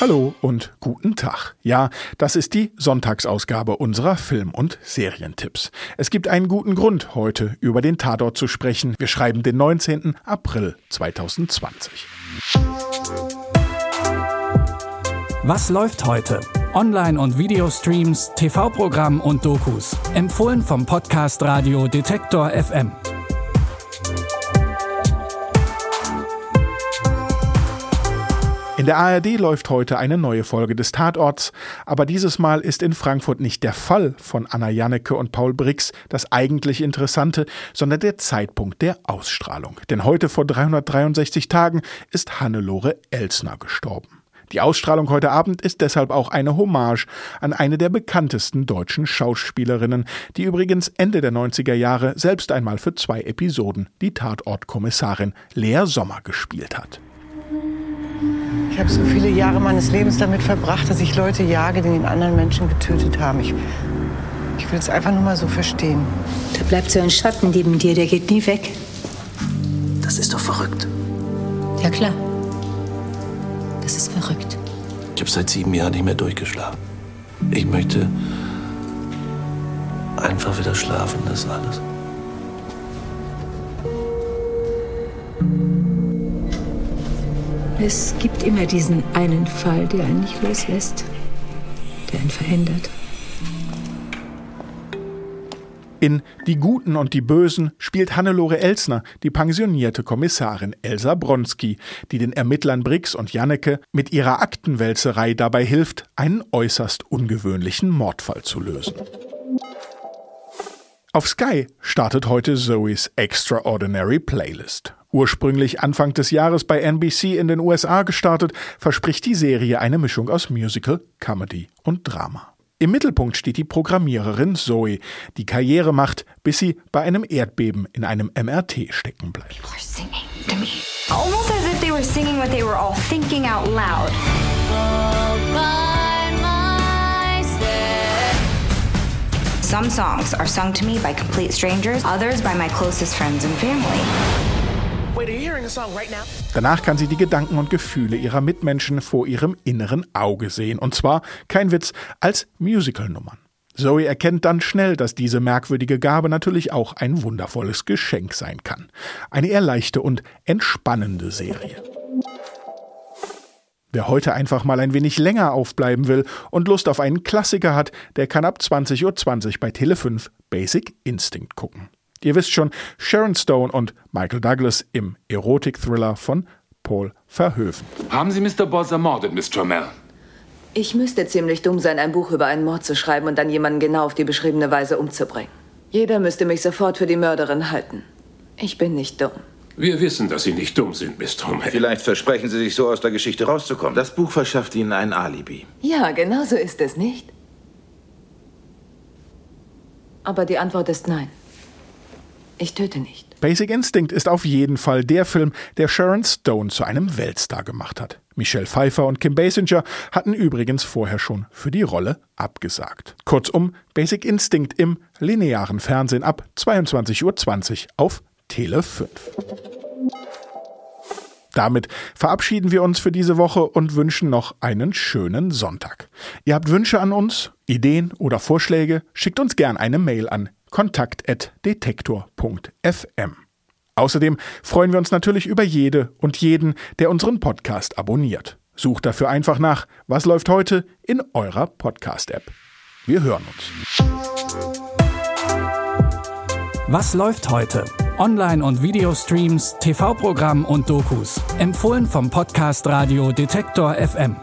Hallo und guten Tag. Ja, das ist die Sonntagsausgabe unserer Film- und Serientipps. Es gibt einen guten Grund, heute über den Tatort zu sprechen. Wir schreiben den 19. April 2020. Was läuft heute? Online- und Videostreams, TV-Programm und Dokus. Empfohlen vom Podcast Radio Detektor FM. In der ARD läuft heute eine neue Folge des Tatorts, aber dieses Mal ist in Frankfurt nicht der Fall von Anna Jannecke und Paul Brix das eigentlich Interessante, sondern der Zeitpunkt der Ausstrahlung. Denn heute vor 363 Tagen ist Hannelore Elsner gestorben. Die Ausstrahlung heute Abend ist deshalb auch eine Hommage an eine der bekanntesten deutschen Schauspielerinnen, die übrigens Ende der 90er Jahre selbst einmal für zwei Episoden die Tatortkommissarin Lea Sommer gespielt hat. Ich habe so viele Jahre meines Lebens damit verbracht, dass ich Leute jage, die den anderen Menschen getötet haben. Ich, ich will es einfach nur mal so verstehen. Da bleibt so ein Schatten neben dir, der geht nie weg. Das ist doch verrückt. Ja klar. Das ist verrückt. Ich habe seit sieben Jahren nicht mehr durchgeschlafen. Ich möchte einfach wieder schlafen, das ist alles. Es gibt immer diesen einen Fall, der einen nicht loslässt, der einen verändert. In Die Guten und die Bösen spielt Hannelore Elsner die pensionierte Kommissarin Elsa Bronski, die den Ermittlern Brix und Janneke mit ihrer Aktenwälzerei dabei hilft, einen äußerst ungewöhnlichen Mordfall zu lösen. Auf Sky startet heute Zoes Extraordinary Playlist. Ursprünglich Anfang des Jahres bei NBC in den USA gestartet, verspricht die Serie eine Mischung aus Musical, Comedy und Drama. Im Mittelpunkt steht die Programmiererin Zoe, die Karriere macht, bis sie bei einem Erdbeben in einem MRT stecken bleibt. Almost as if they were singing what they were all thinking out loud. Some songs are sung to me by complete strangers, others by my closest friends and family. Danach kann sie die Gedanken und Gefühle ihrer Mitmenschen vor ihrem inneren Auge sehen. Und zwar, kein Witz, als Musicalnummern. Zoe erkennt dann schnell, dass diese merkwürdige Gabe natürlich auch ein wundervolles Geschenk sein kann. Eine eher leichte und entspannende Serie. Wer heute einfach mal ein wenig länger aufbleiben will und Lust auf einen Klassiker hat, der kann ab 20.20 Uhr bei Tele5 Basic Instinct gucken. Ihr wisst schon, Sharon Stone und Michael Douglas im Erotik-Thriller von Paul Verhoeven. Haben Sie Mr. Boss ermordet, Miss Trammell? Ich müsste ziemlich dumm sein, ein Buch über einen Mord zu schreiben und dann jemanden genau auf die beschriebene Weise umzubringen. Jeder müsste mich sofort für die Mörderin halten. Ich bin nicht dumm. Wir wissen, dass Sie nicht dumm sind, Miss Trammell. Vielleicht versprechen Sie sich so aus der Geschichte rauszukommen. Das Buch verschafft Ihnen ein Alibi. Ja, genau so ist es nicht. Aber die Antwort ist nein. Ich töte nicht. Basic Instinct ist auf jeden Fall der Film, der Sharon Stone zu einem Weltstar gemacht hat. Michelle Pfeiffer und Kim Basinger hatten übrigens vorher schon für die Rolle abgesagt. Kurzum, Basic Instinct im linearen Fernsehen ab 22.20 Uhr auf Tele 5. Damit verabschieden wir uns für diese Woche und wünschen noch einen schönen Sonntag. Ihr habt Wünsche an uns, Ideen oder Vorschläge? Schickt uns gern eine Mail an kontakt.detektor.fm. Außerdem freuen wir uns natürlich über jede und jeden, der unseren Podcast abonniert. Sucht dafür einfach nach Was läuft heute in eurer Podcast-App. Wir hören uns. Was läuft heute? Online- und Videostreams, TV-Programm und Dokus. Empfohlen vom Podcast Radio Detektor FM.